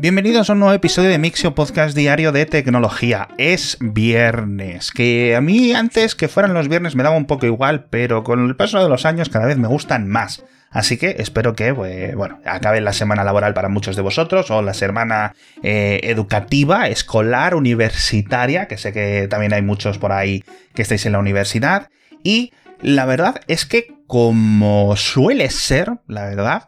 Bienvenidos a un nuevo episodio de Mixio Podcast Diario de Tecnología. Es viernes, que a mí antes que fueran los viernes me daba un poco igual, pero con el paso de los años cada vez me gustan más. Así que espero que, bueno, acabe la semana laboral para muchos de vosotros o la semana eh, educativa, escolar, universitaria, que sé que también hay muchos por ahí que estáis en la universidad. Y la verdad es que como suele ser, la verdad,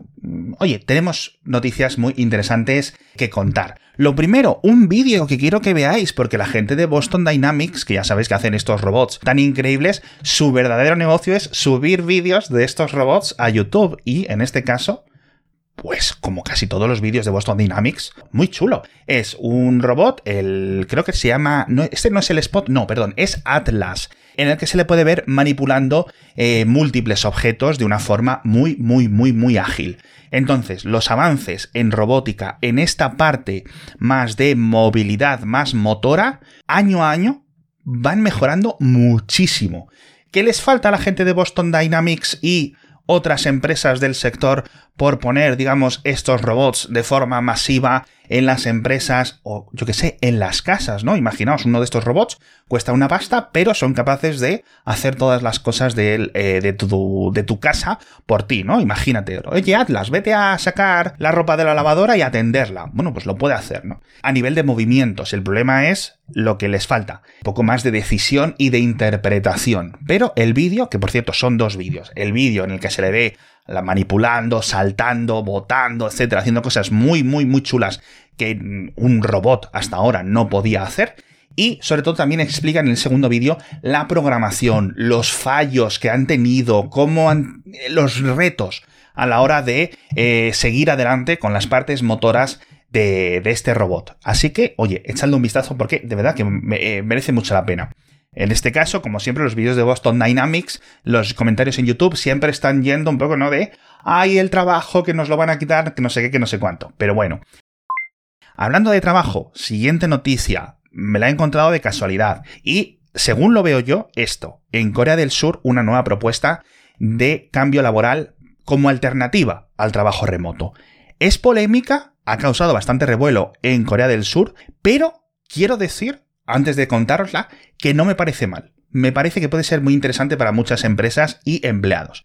oye, tenemos noticias muy interesantes que contar. Lo primero, un vídeo que quiero que veáis, porque la gente de Boston Dynamics, que ya sabéis que hacen estos robots tan increíbles, su verdadero negocio es subir vídeos de estos robots a YouTube. Y en este caso, pues como casi todos los vídeos de Boston Dynamics, muy chulo. Es un robot, el creo que se llama, no, este no es el Spot, no, perdón, es Atlas, en el que se le puede ver manipulando eh, múltiples objetos de una forma muy, muy, muy, muy ágil. Entonces, los avances en robótica en esta parte más de movilidad, más motora, año a año, van mejorando muchísimo. ¿Qué les falta a la gente de Boston Dynamics y otras empresas del sector por poner, digamos, estos robots de forma masiva en las empresas o, yo que sé, en las casas, ¿no? Imaginaos, uno de estos robots cuesta una pasta, pero son capaces de hacer todas las cosas de, eh, de, tu, de tu casa por ti, ¿no? Imagínate, oye, Atlas, vete a sacar la ropa de la lavadora y atenderla. Bueno, pues lo puede hacer, ¿no? A nivel de movimientos, el problema es lo que les falta, un poco más de decisión y de interpretación. Pero el vídeo, que por cierto son dos vídeos, el vídeo en el que se le ve la manipulando, saltando, botando, etcétera, haciendo cosas muy, muy, muy chulas que un robot hasta ahora no podía hacer. Y sobre todo también explican en el segundo vídeo la programación, los fallos que han tenido, cómo han, los retos a la hora de eh, seguir adelante con las partes motoras de, este robot. Así que, oye, echadle un vistazo porque de verdad que eh, merece mucho la pena. En este caso, como siempre, los vídeos de Boston Dynamics, los comentarios en YouTube siempre están yendo un poco, ¿no? De, ay, el trabajo, que nos lo van a quitar, que no sé qué, que no sé cuánto. Pero bueno. Hablando de trabajo, siguiente noticia. Me la he encontrado de casualidad. Y, según lo veo yo, esto. En Corea del Sur, una nueva propuesta de cambio laboral como alternativa al trabajo remoto. Es polémica, ha causado bastante revuelo en Corea del Sur, pero quiero decir antes de contárosla, que no me parece mal. Me parece que puede ser muy interesante para muchas empresas y empleados.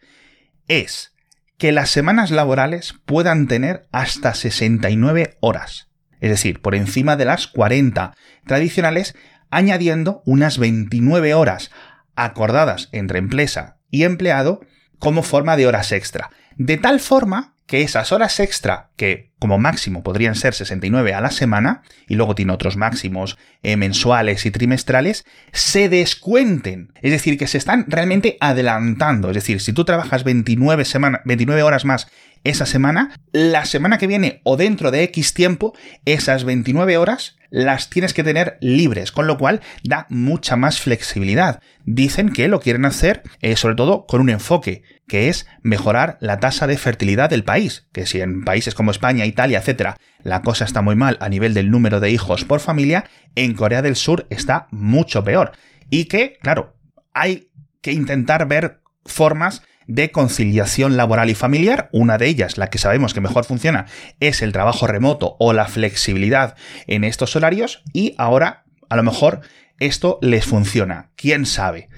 Es que las semanas laborales puedan tener hasta 69 horas. Es decir, por encima de las 40 tradicionales, añadiendo unas 29 horas acordadas entre empresa y empleado como forma de horas extra. De tal forma que esas horas extra, que como máximo podrían ser 69 a la semana, y luego tiene otros máximos eh, mensuales y trimestrales, se descuenten. Es decir, que se están realmente adelantando. Es decir, si tú trabajas 29, 29 horas más esa semana, la semana que viene o dentro de X tiempo, esas 29 horas las tienes que tener libres, con lo cual da mucha más flexibilidad. Dicen que lo quieren hacer eh, sobre todo con un enfoque, que es mejorar la tasa de fertilidad del país, que si en países como España, Italia, etcétera, la cosa está muy mal a nivel del número de hijos por familia, en Corea del Sur está mucho peor. Y que, claro, hay que intentar ver formas de conciliación laboral y familiar. Una de ellas, la que sabemos que mejor funciona, es el trabajo remoto o la flexibilidad en estos horarios y ahora a lo mejor esto les funciona. ¿Quién sabe?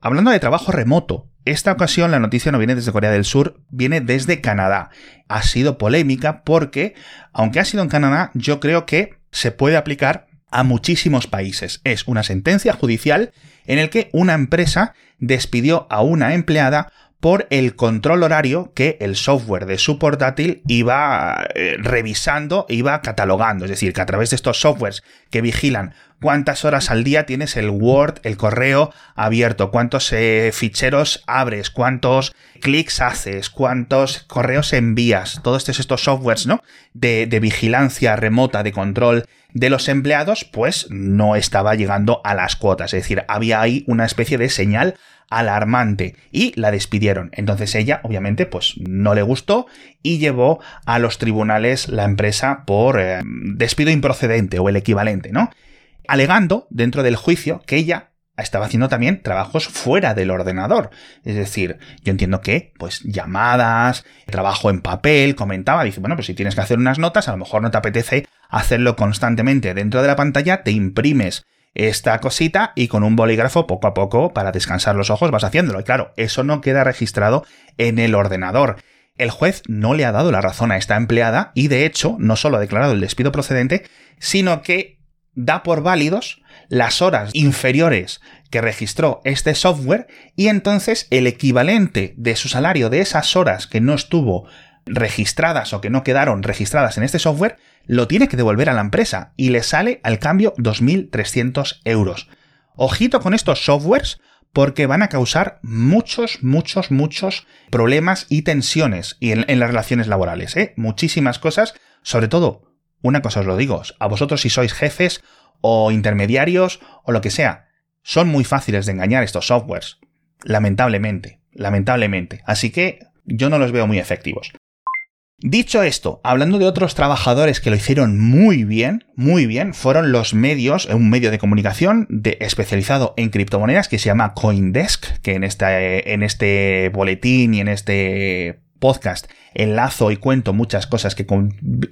Hablando de trabajo remoto, esta ocasión la noticia no viene desde Corea del Sur, viene desde Canadá. Ha sido polémica porque, aunque ha sido en Canadá, yo creo que se puede aplicar a muchísimos países. Es una sentencia judicial en el que una empresa despidió a una empleada por el control horario que el software de su portátil iba eh, revisando, iba catalogando. Es decir, que a través de estos softwares que vigilan cuántas horas al día tienes el Word, el correo abierto, cuántos eh, ficheros abres, cuántos clics haces, cuántos correos envías, todos estos, estos softwares, ¿no? De vigilancia remota, de control de los empleados, pues no estaba llegando a las cuotas. Es decir, había ahí una especie de señal alarmante y la despidieron. Entonces ella, obviamente, pues no le gustó y llevó a los tribunales la empresa por eh, despido improcedente o el equivalente, ¿no? Alegando dentro del juicio que ella estaba haciendo también trabajos fuera del ordenador. Es decir, yo entiendo que, pues, llamadas, trabajo en papel, comentaba, dice, bueno, pues si tienes que hacer unas notas, a lo mejor no te apetece hacerlo constantemente dentro de la pantalla, te imprimes esta cosita y con un bolígrafo poco a poco para descansar los ojos vas haciéndolo. Y claro, eso no queda registrado en el ordenador. El juez no le ha dado la razón a esta empleada y de hecho no solo ha declarado el despido procedente, sino que da por válidos las horas inferiores que registró este software y entonces el equivalente de su salario de esas horas que no estuvo registradas o que no quedaron registradas en este software, lo tiene que devolver a la empresa y le sale al cambio 2.300 euros. Ojito con estos softwares porque van a causar muchos, muchos, muchos problemas y tensiones en, las relaciones laborales. ¿eh? Muchísimas cosas, sobre todo una cosa os lo digo, a vosotros si sois jefes o intermediarios o lo que sea, son muy fáciles de engañar estos softwares. Lamentablemente, lamentablemente. Así que yo no los veo muy efectivos. Dicho esto, hablando de otros trabajadores que lo hicieron muy bien, muy bien, fueron los medios, un medio de comunicación de, especializado en criptomonedas que se llama Coindesk, que en, en este boletín y en este podcast enlazo y cuento muchas cosas que,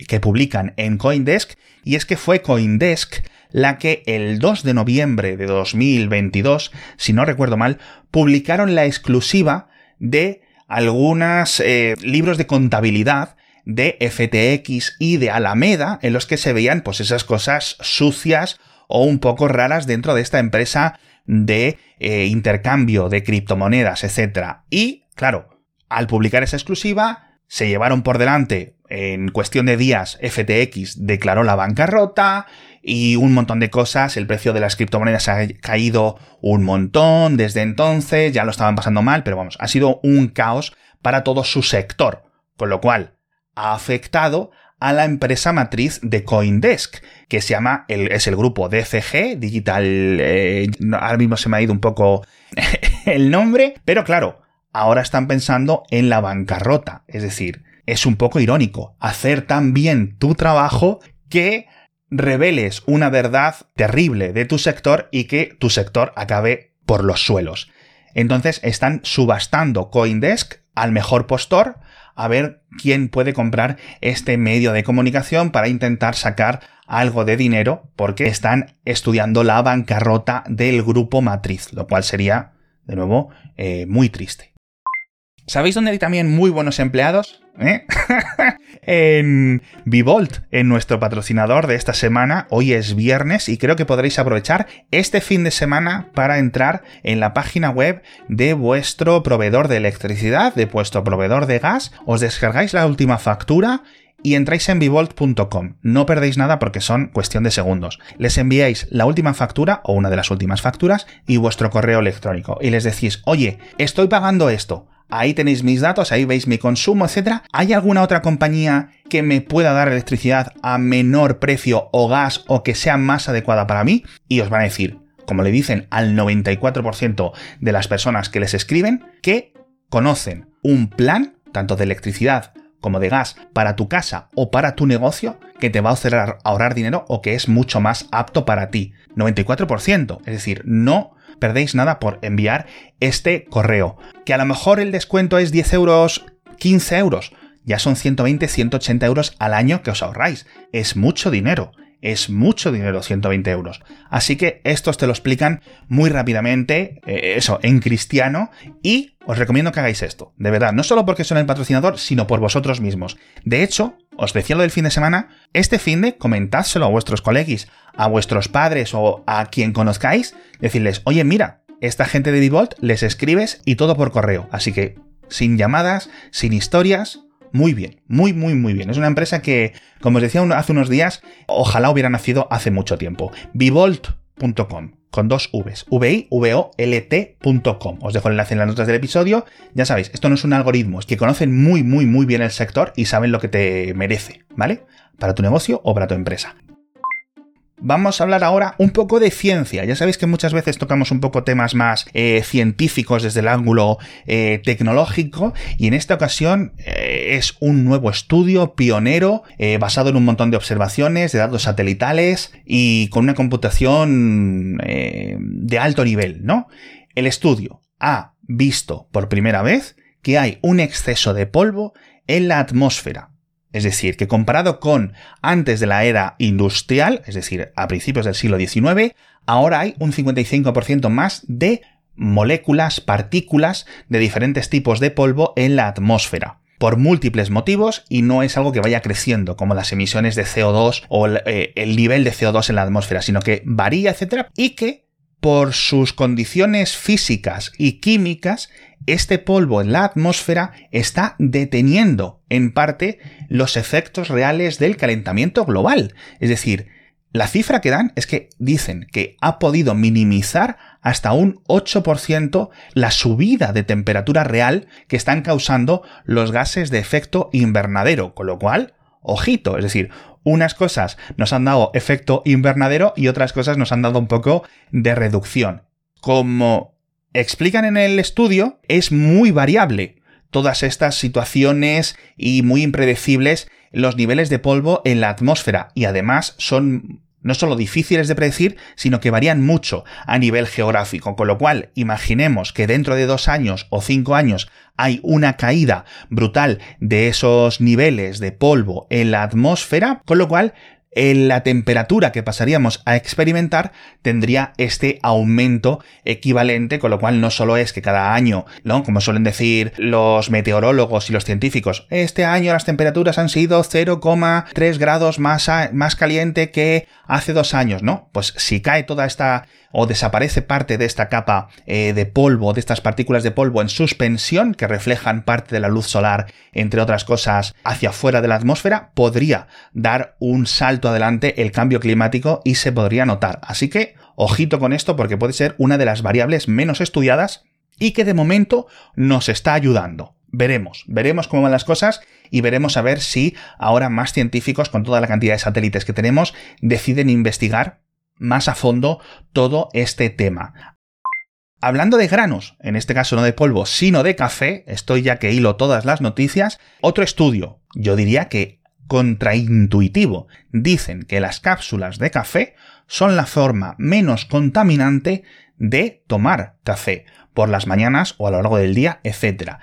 que publican en Coindesk, y es que fue Coindesk la que el 2 de noviembre de 2022, si no recuerdo mal, publicaron la exclusiva de algunos eh, libros de contabilidad de FTX y de Alameda en los que se veían pues esas cosas sucias o un poco raras dentro de esta empresa de eh, intercambio de criptomonedas, etc. Y, claro, al publicar esa exclusiva, se llevaron por delante en cuestión de días FTX declaró la bancarrota y un montón de cosas, el precio de las criptomonedas ha caído un montón desde entonces, ya lo estaban pasando mal, pero vamos, ha sido un caos para todo su sector, con lo cual ha afectado a la empresa matriz de Coindesk, que se llama, el, es el grupo DCG, Digital, eh, ahora mismo se me ha ido un poco el nombre, pero claro, ahora están pensando en la bancarrota. Es decir, es un poco irónico hacer tan bien tu trabajo que reveles una verdad terrible de tu sector y que tu sector acabe por los suelos. Entonces están subastando Coindesk al mejor postor a ver quién puede comprar este medio de comunicación para intentar sacar algo de dinero porque están estudiando la bancarrota del grupo matriz, lo cual sería, de nuevo, eh, muy triste. ¿Sabéis dónde hay también muy buenos empleados? ¿Eh? en Vivolt, en nuestro patrocinador de esta semana. Hoy es viernes y creo que podréis aprovechar este fin de semana para entrar en la página web de vuestro proveedor de electricidad, de vuestro proveedor de gas, os descargáis la última factura y entráis en vivolt.com. No perdéis nada porque son cuestión de segundos. Les enviáis la última factura o una de las últimas facturas y vuestro correo electrónico y les decís, oye, estoy pagando esto Ahí tenéis mis datos, ahí veis mi consumo, etc. ¿Hay alguna otra compañía que me pueda dar electricidad a menor precio o gas o que sea más adecuada para mí? Y os van a decir, como le dicen al 94% de las personas que les escriben, que conocen un plan, tanto de electricidad como de gas, para tu casa o para tu negocio, que te va a ahorrar dinero o que es mucho más apto para ti. 94%. Es decir, no perdéis nada por enviar este correo. Que a lo mejor el descuento es 10 euros, 15 euros. Ya son 120, 180 euros al año que os ahorráis. Es mucho dinero. Es mucho dinero, 120 euros. Así que estos te lo explican muy rápidamente, eh, eso, en cristiano, y os recomiendo que hagáis esto. De verdad, no solo porque son el patrocinador, sino por vosotros mismos. De hecho, os decía lo del fin de semana, este fin de comentádselo a vuestros colegis, a vuestros padres o a quien conozcáis, decirles, oye, mira, esta gente de Divolt les escribes y todo por correo. Así que, sin llamadas, sin historias, muy bien, muy, muy, muy bien. Es una empresa que, como os decía hace unos días, ojalá hubiera nacido hace mucho tiempo. Vivolt.com con dos Vs, v o l tcom Os dejo el enlace en las notas del episodio. Ya sabéis, esto no es un algoritmo, es que conocen muy, muy, muy bien el sector y saben lo que te merece, ¿vale? Para tu negocio o para tu empresa. Vamos a hablar ahora un poco de ciencia. Ya sabéis que muchas veces tocamos un poco temas más eh, científicos desde el ángulo eh, tecnológico y en esta ocasión eh, es un nuevo estudio pionero basado en un montón de observaciones de datos satelitales y con una computación de alto nivel, ¿no? El estudio ha visto por primera vez que hay un exceso de polvo en la atmósfera. Es decir, que comparado con antes de la era industrial, es decir, a principios del siglo XIX, ahora hay un 55% más de moléculas, partículas de diferentes tipos de polvo en la atmósfera por múltiples motivos y no es algo que vaya creciendo como las emisiones de CO2 o el, eh, el nivel de CO2 en la atmósfera, sino que varía, etcétera, y que por sus condiciones físicas y químicas, este polvo en la atmósfera está deteniendo en parte los efectos reales del calentamiento global. Es decir, la cifra que dan es que dicen que ha podido minimizar hasta un 8% la subida de temperatura real que están causando los gases de efecto invernadero, con lo cual, ojito, es decir, unas cosas nos han dado efecto invernadero y otras cosas nos han dado un poco de reducción. Como explican en el estudio, es muy variable. Todas estas situaciones y muy impredecibles los niveles de polvo en la atmósfera. Y además son no solo difíciles de predecir, sino que varían mucho a nivel geográfico, con lo cual imaginemos que dentro de dos años o cinco años hay una caída brutal de esos niveles de polvo en la atmósfera, con lo cual la temperatura que pasaríamos a experimentar tendría este aumento equivalente, con lo cual no solo es que cada año. Como suelen decir los meteorólogos y los científicos, este año las temperaturas han sido 0,3 grados más, más caliente que hace dos años, ¿no? Pues si cae toda esta o desaparece parte de esta capa eh, de polvo, de estas partículas de polvo en suspensión que reflejan parte de la luz solar, entre otras cosas, hacia afuera de la atmósfera, podría dar un salto adelante el cambio climático y se podría notar. Así que, ojito con esto porque puede ser una de las variables menos estudiadas y que de momento nos está ayudando. Veremos, veremos cómo van las cosas y veremos a ver si ahora más científicos, con toda la cantidad de satélites que tenemos, deciden investigar más a fondo todo este tema. Hablando de granos, en este caso no de polvo, sino de café, estoy ya que hilo todas las noticias, otro estudio, yo diría que contraintuitivo, dicen que las cápsulas de café son la forma menos contaminante de tomar café por las mañanas o a lo largo del día, etc.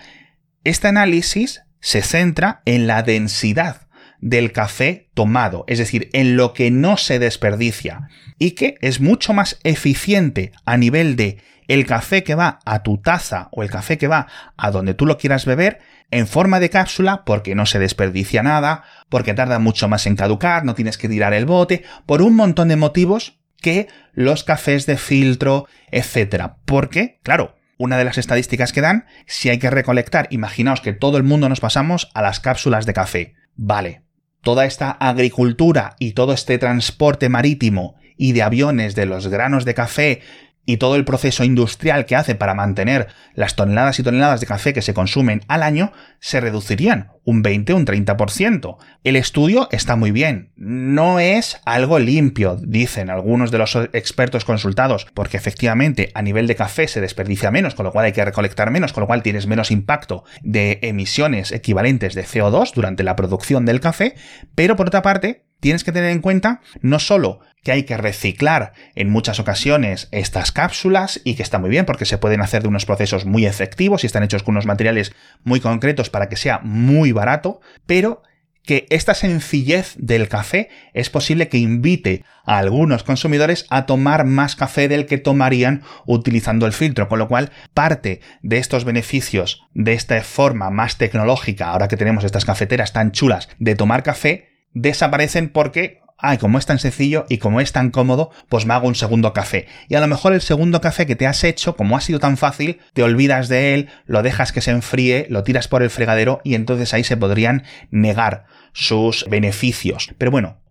Este análisis se centra en la densidad del café tomado, es decir, en lo que no se desperdicia y que es mucho más eficiente a nivel de el café que va a tu taza o el café que va a donde tú lo quieras beber en forma de cápsula porque no se desperdicia nada, porque tarda mucho más en caducar, no tienes que tirar el bote, por un montón de motivos que los cafés de filtro, etcétera. Porque, claro, una de las estadísticas que dan, si hay que recolectar, imaginaos que todo el mundo nos pasamos a las cápsulas de café. Vale, toda esta agricultura y todo este transporte marítimo y de aviones de los granos de café y todo el proceso industrial que hace para mantener las toneladas y toneladas de café que se consumen al año se reducirían un 20 o un 30%. El estudio está muy bien, no es algo limpio, dicen algunos de los expertos consultados, porque efectivamente a nivel de café se desperdicia menos, con lo cual hay que recolectar menos, con lo cual tienes menos impacto de emisiones equivalentes de CO2 durante la producción del café, pero por otra parte, tienes que tener en cuenta no solo que hay que reciclar en muchas ocasiones estas cápsulas y que está muy bien porque se pueden hacer de unos procesos muy efectivos y están hechos con unos materiales muy concretos para que sea muy barato, pero que esta sencillez del café es posible que invite a algunos consumidores a tomar más café del que tomarían utilizando el filtro, con lo cual parte de estos beneficios de esta forma más tecnológica, ahora que tenemos estas cafeteras tan chulas de tomar café, desaparecen porque ay, como es tan sencillo y como es tan cómodo, pues me hago un segundo café. Y a lo mejor el segundo café que te has hecho, como ha sido tan fácil, te olvidas de él, lo dejas que se enfríe, lo tiras por el fregadero y entonces ahí se podrían negar sus beneficios. Pero bueno,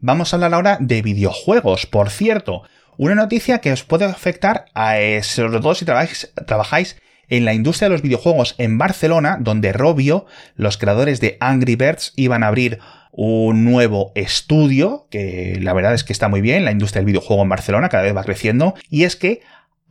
vamos a hablar ahora de videojuegos, por cierto. Una noticia que os puede afectar, a, sobre todo si trabajáis, trabajáis en la industria de los videojuegos en Barcelona, donde Robio, los creadores de Angry Birds, iban a abrir un nuevo estudio, que la verdad es que está muy bien, la industria del videojuego en Barcelona cada vez va creciendo, y es que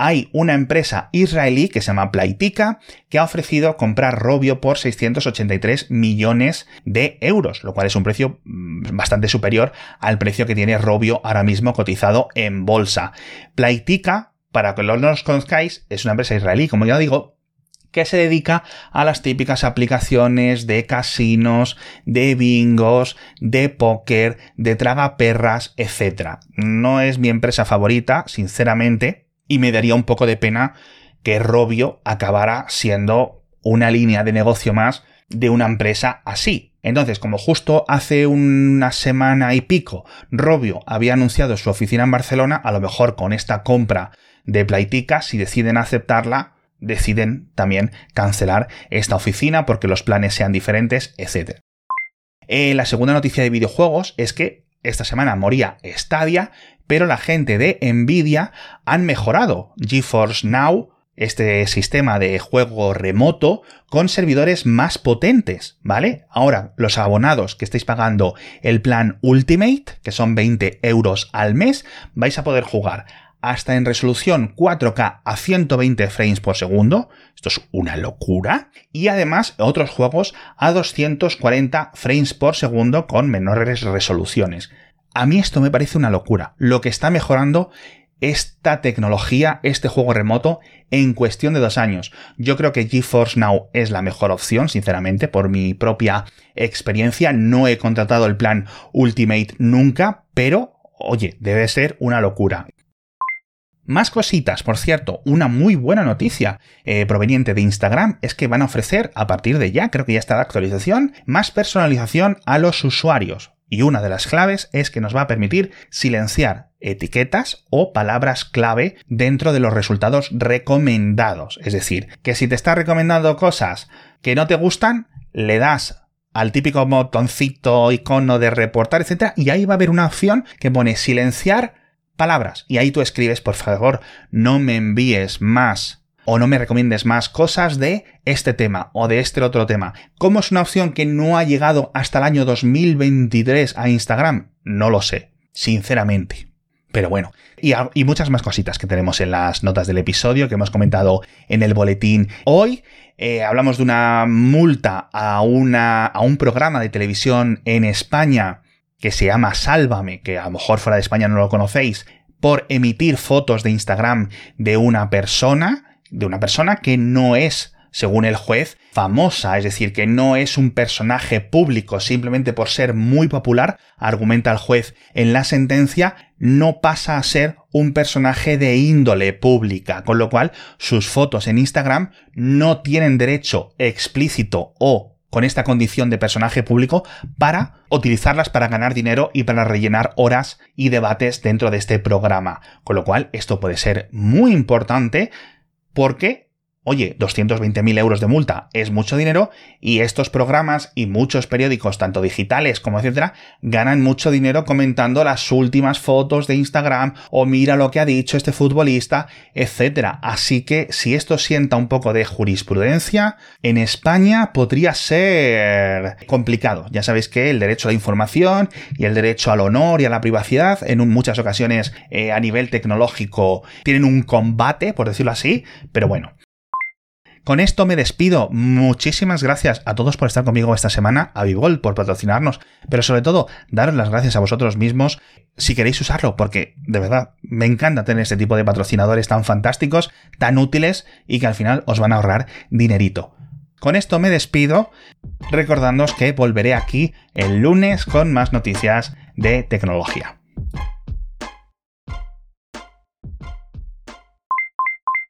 hay una empresa israelí que se llama Plaitica que ha ofrecido comprar Robio por 683 millones de euros, lo cual es un precio mm, bastante superior al precio que tiene Robio ahora mismo cotizado en bolsa. Plaitica, para que no los conozcáis, es una empresa israelí, como ya digo, que se dedica a las típicas aplicaciones de casinos, de bingos, de póker, de tragaperras, etc. No es mi empresa favorita, sinceramente, y me daría un poco de pena que Robio acabara siendo una línea de negocio más de una empresa así. Entonces, como justo hace una semana y pico Robio había anunciado su oficina en Barcelona, a lo mejor con esta compra de Plaitica, si deciden aceptarla, deciden también cancelar esta oficina porque los planes sean diferentes, etc. Eh, la segunda noticia de videojuegos es que esta semana moría Stadia, pero la gente de Nvidia han mejorado GeForce Now, este sistema de juego remoto, con servidores más potentes, ¿vale? Ahora, los abonados que estáis pagando el plan Ultimate, que son 20 euros al mes, vais a poder jugar hasta en resolución 4K a 120 frames por segundo. Esto es una locura. Y además otros juegos a 240 frames por segundo con menores resoluciones. A mí esto me parece una locura. Lo que está mejorando esta tecnología, este juego remoto, en cuestión de dos años. Yo creo que GeForce Now es la mejor opción, sinceramente, por mi propia experiencia. No he contratado el plan Ultimate nunca, pero, oye, debe ser una locura. Más cositas, por cierto, una muy buena noticia eh, proveniente de Instagram es que van a ofrecer a partir de ya, creo que ya está la actualización, más personalización a los usuarios. Y una de las claves es que nos va a permitir silenciar etiquetas o palabras clave dentro de los resultados recomendados. Es decir, que si te está recomendando cosas que no te gustan, le das al típico botoncito, icono de reportar, etc. Y ahí va a haber una opción que pone silenciar palabras. Y ahí tú escribes, por favor, no me envíes más o no me recomiendes más cosas de este tema o de este otro tema. ¿Cómo es una opción que no ha llegado hasta el año 2023 a Instagram? No lo sé, sinceramente. Pero bueno, y, y, muchas más cositas que tenemos en las notas del episodio que hemos comentado en el boletín. Hoy eh, hablamos de una multa a, una, a un programa de televisión en España que se llama Sálvame, que a lo mejor fuera de España no lo conocéis, por emitir fotos de Instagram de una persona, de una persona que no es, según el juez, famosa, es decir, que no es un personaje público simplemente por ser muy popular, argumenta el juez en la sentencia, no pasa a ser un personaje de índole pública, con lo cual sus fotos en Instagram no tienen derecho explícito o con esta condición de personaje público para utilizarlas para ganar dinero y para rellenar horas y debates dentro de este programa. Con lo cual, esto puede ser muy importante porque Oye, 220.000 euros de multa es mucho dinero y estos programas y muchos periódicos, tanto digitales como etcétera, ganan mucho dinero comentando las últimas fotos de Instagram o mira lo que ha dicho este futbolista, etcétera. Así que si esto sienta un poco de jurisprudencia, en España podría ser complicado. Ya sabéis que el derecho a la información y el derecho al honor y a la privacidad en muchas ocasiones eh, a nivel tecnológico tienen un combate, por decirlo así, pero bueno, con esto me despido. Muchísimas gracias a todos por estar conmigo esta semana, a Vivol por patrocinarnos, pero sobre todo daros las gracias a vosotros mismos si queréis usarlo, porque de verdad me encanta tener este tipo de patrocinadores tan fantásticos, tan útiles y que al final os van a ahorrar dinerito. Con esto me despido, recordándoos que volveré aquí el lunes con más noticias de tecnología.